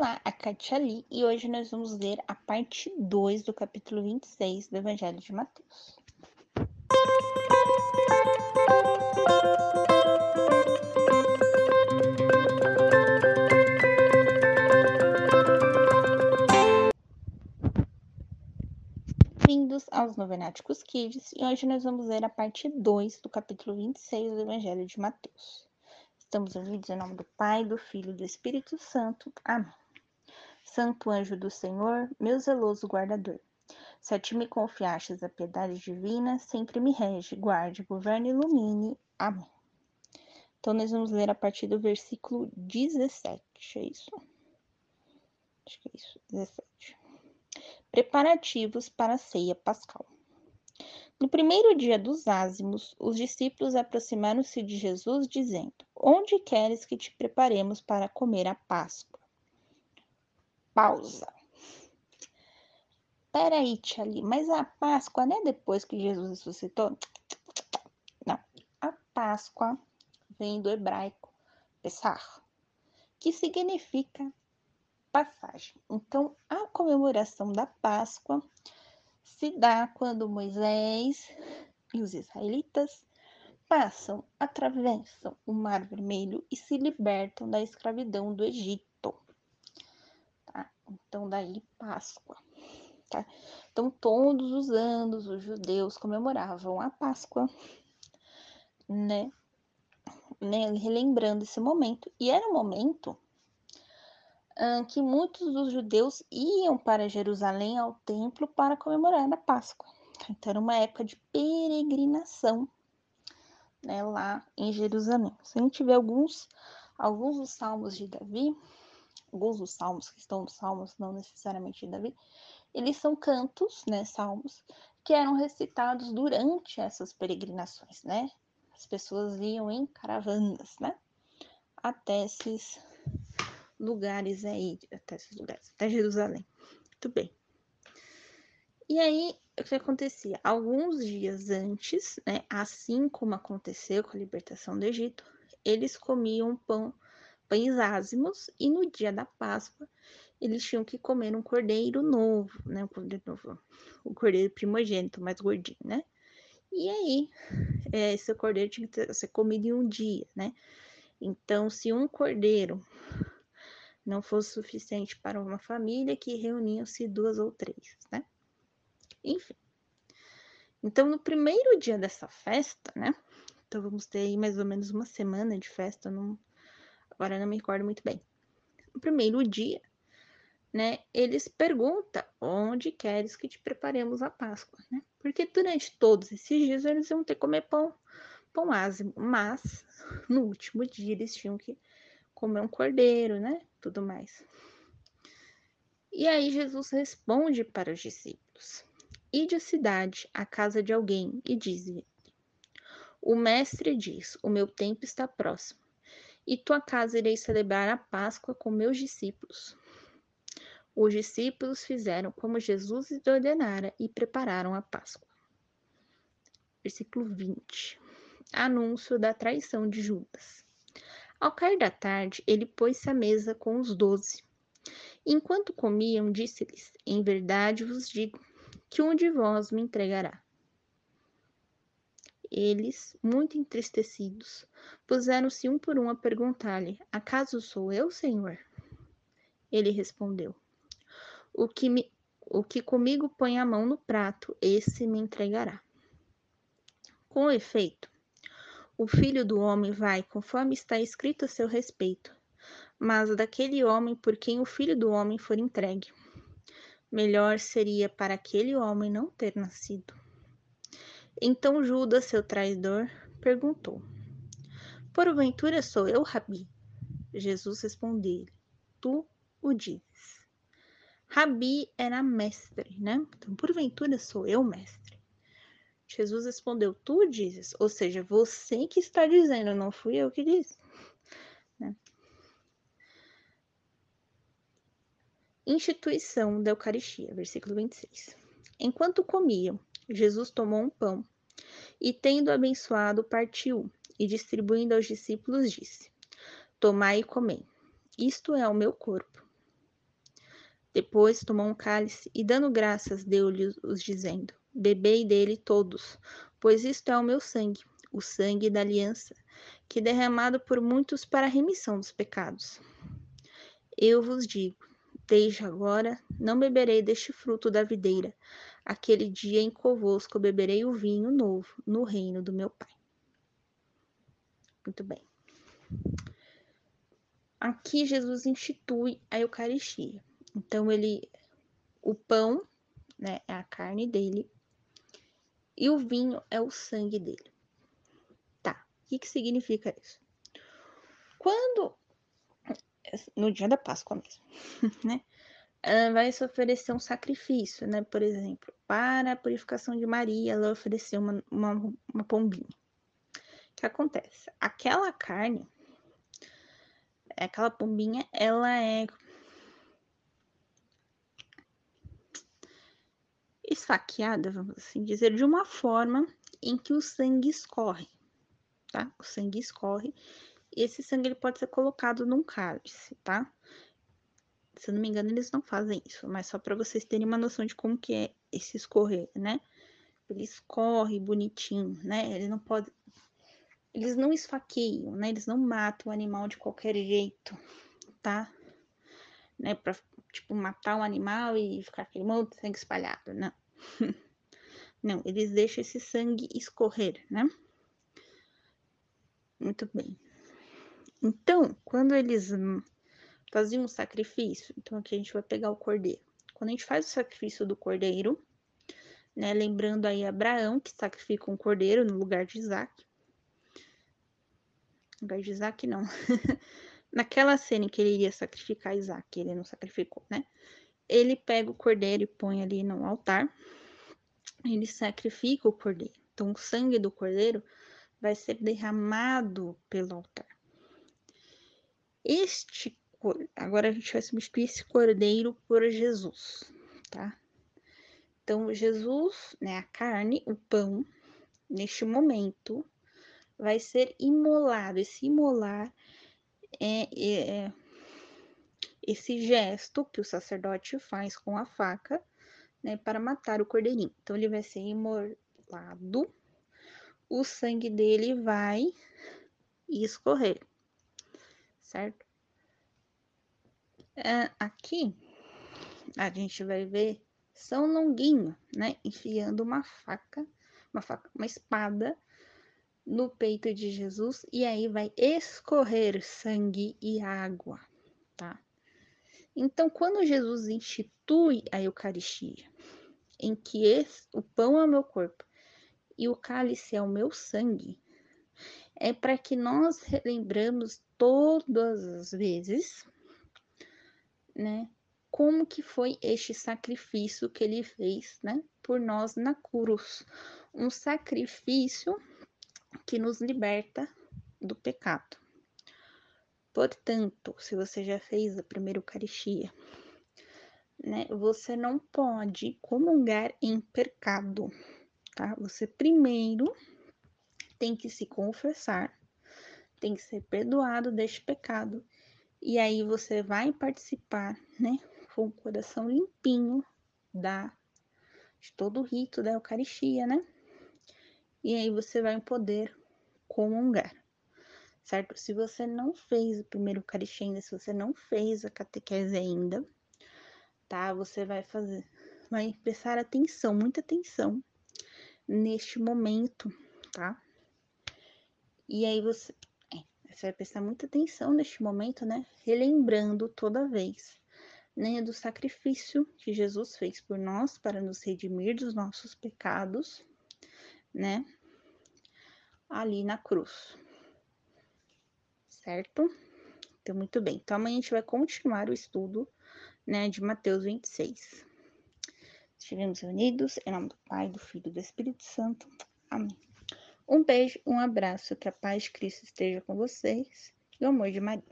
Olá, a Katia Ali e hoje nós vamos ler a parte 2 do capítulo 26 do Evangelho de Mateus. Bem-vindos aos Novenáticos Kids e hoje nós vamos ler a parte 2 do capítulo 26 do Evangelho de Mateus. Estamos unidos em nome do Pai, do Filho e do Espírito Santo. Amém. Santo anjo do Senhor, meu zeloso guardador, se a ti me confiastes a piedade divina, sempre me rege, guarde, governe e ilumine. Amém. Então, nós vamos ler a partir do versículo 17, é isso? Acho que é isso, 17. Preparativos para a ceia pascal. No primeiro dia dos ázimos, os discípulos aproximaram-se de Jesus, dizendo: Onde queres que te preparemos para comer a Páscoa? Pausa. Peraí, tia ali, mas a Páscoa não é depois que Jesus ressuscitou? Não. A Páscoa vem do hebraico Pessah, que significa passagem. Então, a comemoração da Páscoa se dá quando Moisés e os israelitas passam, atravessam o Mar Vermelho e se libertam da escravidão do Egito. Tá? Então, daí Páscoa. Tá? Então, todos os anos os judeus comemoravam a Páscoa, né? né? Relembrando esse momento. E era um momento que muitos dos judeus iam para Jerusalém ao templo para comemorar a Páscoa. Então era uma época de peregrinação né, lá em Jerusalém. Se a gente vê alguns, alguns dos salmos de Davi, alguns dos salmos que estão nos salmos, não necessariamente Davi, eles são cantos, né, salmos, que eram recitados durante essas peregrinações, né? As pessoas iam em caravanas, né? Até esses lugares aí, até esses lugares, até Jerusalém. Muito bem. E aí, o que acontecia? Alguns dias antes, né, assim como aconteceu com a libertação do Egito, eles comiam pão, pães ázimos e no dia da Páscoa eles tinham que comer um cordeiro novo, né, um cordeiro novo, o cordeiro primogênito, mais gordinho, né? E aí, é, esse cordeiro tinha que ser comido em um dia, né? Então, se um cordeiro não fosse suficiente para uma família que reuniam-se duas ou três, né? Enfim. Então, no primeiro dia dessa festa, né? Então, vamos ter aí mais ou menos uma semana de festa, não, agora não me recordo muito bem. No primeiro dia, né? Eles perguntam onde queres que te preparemos a Páscoa, né? Porque durante todos esses dias eles iam ter que comer pão, pão ázimo, mas no último dia eles tinham que comer um cordeiro, né? Tudo mais. E aí Jesus responde para os discípulos: Ide à cidade, à casa de alguém, e diz-lhe: O mestre diz: O meu tempo está próximo, e tua casa irei celebrar a Páscoa com meus discípulos. Os discípulos fizeram como Jesus lhes ordenara e prepararam a Páscoa. Versículo 20. Anúncio da traição de Judas. Ao cair da tarde, ele pôs-se à mesa com os doze. Enquanto comiam, disse-lhes: Em verdade vos digo que um de vós me entregará. Eles, muito entristecidos, puseram-se um por um a perguntar-lhe: Acaso sou eu, Senhor? Ele respondeu: O que, me, o que comigo põe a mão no prato, esse me entregará. Com efeito, o filho do homem vai, conforme está escrito a seu respeito, mas daquele homem por quem o filho do homem for entregue. Melhor seria para aquele homem não ter nascido. Então Judas, seu traidor, perguntou: Porventura sou eu, Rabi? Jesus respondeu-lhe: Tu o dizes. Rabi era mestre, né? Então, porventura sou eu, mestre. Jesus respondeu: Tu dizes, ou seja, você que está dizendo, não fui eu que disse. Né? Instituição da Eucaristia, versículo 26. Enquanto comiam, Jesus tomou um pão e, tendo abençoado, partiu e, distribuindo aos discípulos, disse: Tomai e comei. Isto é o meu corpo. Depois tomou um cálice e, dando graças, deu-lhe-os, dizendo: Bebei dele todos, pois isto é o meu sangue, o sangue da aliança, que é derramado por muitos para a remissão dos pecados. Eu vos digo: desde agora não beberei deste fruto da videira, aquele dia em convosco beberei o vinho novo no reino do meu Pai. Muito bem. Aqui Jesus institui a Eucaristia. Então ele o pão, né, é a carne dele e o vinho é o sangue dele. Tá. O que que significa isso? Quando no dia da Páscoa mesmo, né? vai se oferecer um sacrifício, né? Por exemplo, para a purificação de Maria, ela ofereceu uma, uma, uma pombinha. O que acontece? Aquela carne, aquela pombinha, ela é esfaqueada, vamos assim dizer, de uma forma em que o sangue escorre, tá? O sangue escorre esse sangue ele pode ser colocado num cálice, tá? Se eu não me engano, eles não fazem isso, mas só para vocês terem uma noção de como que é esse escorrer, né? Ele escorre bonitinho, né? Ele não pode eles não esfaqueiam, né? Eles não matam o animal de qualquer jeito, tá? Né, para tipo matar o animal e ficar aquele monte de sangue espalhado, não. não, eles deixam esse sangue escorrer, né? Muito bem. Então, quando eles faziam um sacrifício, então aqui a gente vai pegar o cordeiro. Quando a gente faz o sacrifício do cordeiro, né, lembrando aí Abraão que sacrifica um cordeiro no lugar de Isaac. No lugar de Isaac, não. Naquela cena em que ele iria sacrificar Isaac, ele não sacrificou, né? Ele pega o cordeiro e põe ali no altar. Ele sacrifica o cordeiro. Então, o sangue do cordeiro vai ser derramado pelo altar. Este agora a gente vai substituir esse cordeiro por Jesus, tá? Então, Jesus, né, a carne, o pão, neste momento, vai ser imolado. Esse imolar é, é, é esse gesto que o sacerdote faz com a faca, né, para matar o cordeirinho. Então, ele vai ser imolado, o sangue dele vai escorrer certo? É, aqui a gente vai ver São Longuinho, né? Enfiando uma faca, uma faca, uma espada no peito de Jesus e aí vai escorrer sangue e água, tá? Então, quando Jesus institui a Eucaristia, em que esse, o pão é o meu corpo e o cálice é o meu sangue, é para que nós relembramos todas as vezes, né? Como que foi este sacrifício que ele fez, né? Por nós na cruz. Um sacrifício que nos liberta do pecado. Portanto, se você já fez a primeira Eucaristia, né? Você não pode comungar em pecado, tá? Você primeiro tem que se confessar tem que ser perdoado deste pecado. E aí você vai participar, né, com o coração limpinho da de todo o rito da Eucaristia, né? E aí você vai poder comungar, certo? Se você não fez o primeiro Eucaristia ainda, se você não fez a catequese ainda, tá? Você vai fazer, vai prestar atenção, muita atenção neste momento, tá? E aí você você vai prestar muita atenção neste momento, né? Relembrando toda vez, né, do sacrifício que Jesus fez por nós para nos redimir dos nossos pecados, né? Ali na cruz. Certo? Então, muito bem. Então, amanhã a gente vai continuar o estudo, né, de Mateus 26. Estivemos reunidos em nome do Pai, do Filho e do Espírito Santo. Amém. Um beijo, um abraço, que a paz de Cristo esteja com vocês e o amor de Maria.